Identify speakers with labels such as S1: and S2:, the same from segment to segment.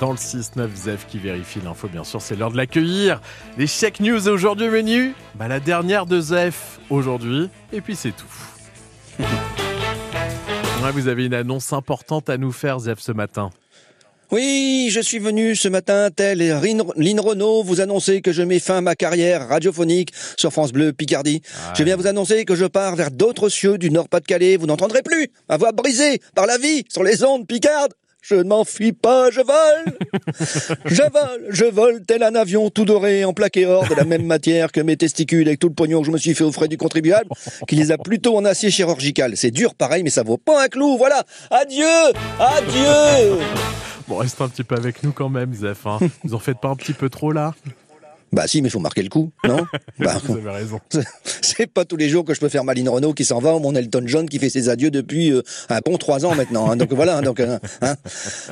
S1: dans le 6-9 Zef qui vérifie l'info, bien sûr, c'est l'heure de l'accueillir. Les chèques news aujourd'hui au menu, bah, la dernière de Zef aujourd'hui, et puis c'est tout. Ouais, vous avez une annonce importante à nous faire, Zef, ce matin.
S2: Oui, je suis venu ce matin, tel Lynn Renault, vous annoncer que je mets fin à ma carrière radiophonique sur France Bleu Picardie. Je viens vous annoncer que je pars vers d'autres cieux du Nord-Pas-de-Calais. Vous n'entendrez plus ma voix brisée par la vie sur les ondes picardes. Je ne m'enfuis pas, je vole Je vole, je vole tel un avion tout doré en plaqué or de la même matière que mes testicules avec tout le pognon que je me suis fait aux frais du contribuable, qui les a plutôt en acier chirurgical. C'est dur pareil, mais ça vaut pas un clou, voilà Adieu Adieu
S1: Bon, reste un petit peu avec nous quand même, Zef. Hein. Vous en faites pas un petit peu trop là?
S2: Bah si, mais faut marquer le coup, non bah,
S1: Vous avez raison.
S2: C'est pas tous les jours que je peux faire Maline Renault qui s'en va, ou mon Elton John qui fait ses adieux depuis euh, un bon trois ans maintenant. Hein. donc voilà. Donc euh, hein.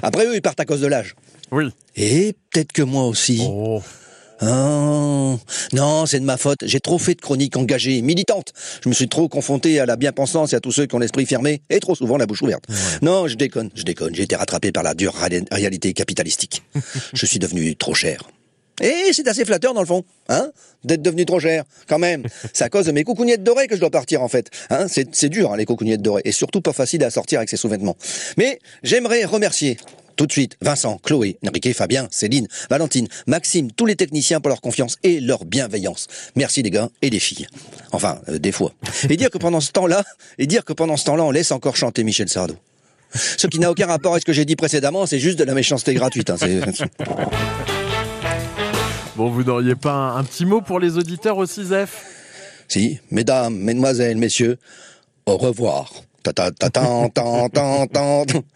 S2: après eux, ils partent à cause de l'âge.
S1: Oui.
S2: Et peut-être que moi aussi.
S1: Oh.
S2: Oh. Non, c'est de ma faute. J'ai trop fait de chroniques engagées, militantes. Je me suis trop confronté à la bien-pensance et à tous ceux qui ont l'esprit fermé et trop souvent la bouche ouverte. Non, je déconne, je déconne. J'ai été rattrapé par la dure réalité capitalistique. je suis devenu trop cher. Et c'est assez flatteur dans le fond, hein, d'être devenu trop cher, quand même. C'est à cause de mes coucougnettes dorées que je dois partir en fait. Hein, c'est dur hein, les coucougnettes dorées, et surtout pas facile à sortir avec ses sous-vêtements. Mais j'aimerais remercier tout de suite Vincent, Chloé, Enrique, Fabien, Céline, Valentine, Maxime, tous les techniciens pour leur confiance et leur bienveillance. Merci les gars et les filles. Enfin, euh, des fois. Et dire que pendant ce temps-là, et dire que pendant ce temps-là, on laisse encore chanter Michel Sardou. Ce qui n'a aucun rapport avec ce que j'ai dit précédemment, c'est juste de la méchanceté gratuite. Hein,
S1: Bon, vous n'auriez pas un, petit mot pour les auditeurs aussi, Zef
S2: Si, mesdames, mesdemoiselles, messieurs, au revoir.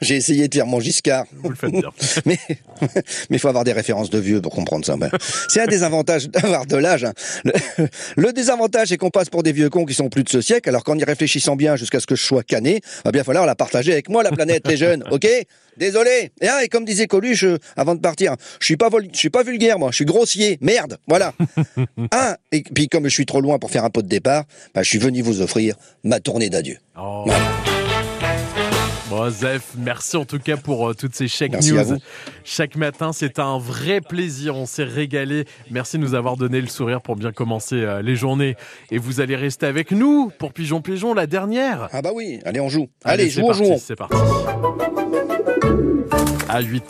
S2: J'ai essayé de faire mon Giscard.
S1: Vous le faites bien.
S2: mais il faut avoir des références de vieux pour comprendre ça. C'est un des avantages d'avoir de l'âge. Hein. Le, désavantage, c'est qu'on passe pour des vieux cons qui sont plus de ce siècle, alors qu'en y réfléchissant bien jusqu'à ce que je sois cané, va bien falloir la partager avec moi, la planète, les jeunes, ok? Désolé. Et, et comme disait Coluche euh, avant de partir, je suis pas je suis pas vulgaire moi, je suis grossier. Merde, voilà. un et puis comme je suis trop loin pour faire un pot de départ, bah, je suis venu vous offrir ma tournée d'adieu.
S1: Oh. Bon, Zef, merci en tout cas pour euh, toutes ces
S2: merci
S1: news. Chaque matin, c'est un vrai plaisir. On s'est régalé. Merci de nous avoir donné le sourire pour bien commencer euh, les journées. Et vous allez rester avec nous pour Pigeon Pigeon, la dernière.
S2: Ah bah oui, allez, on joue. Allez, allez joue,
S1: parti,
S2: joue.
S1: C'est parti. À 8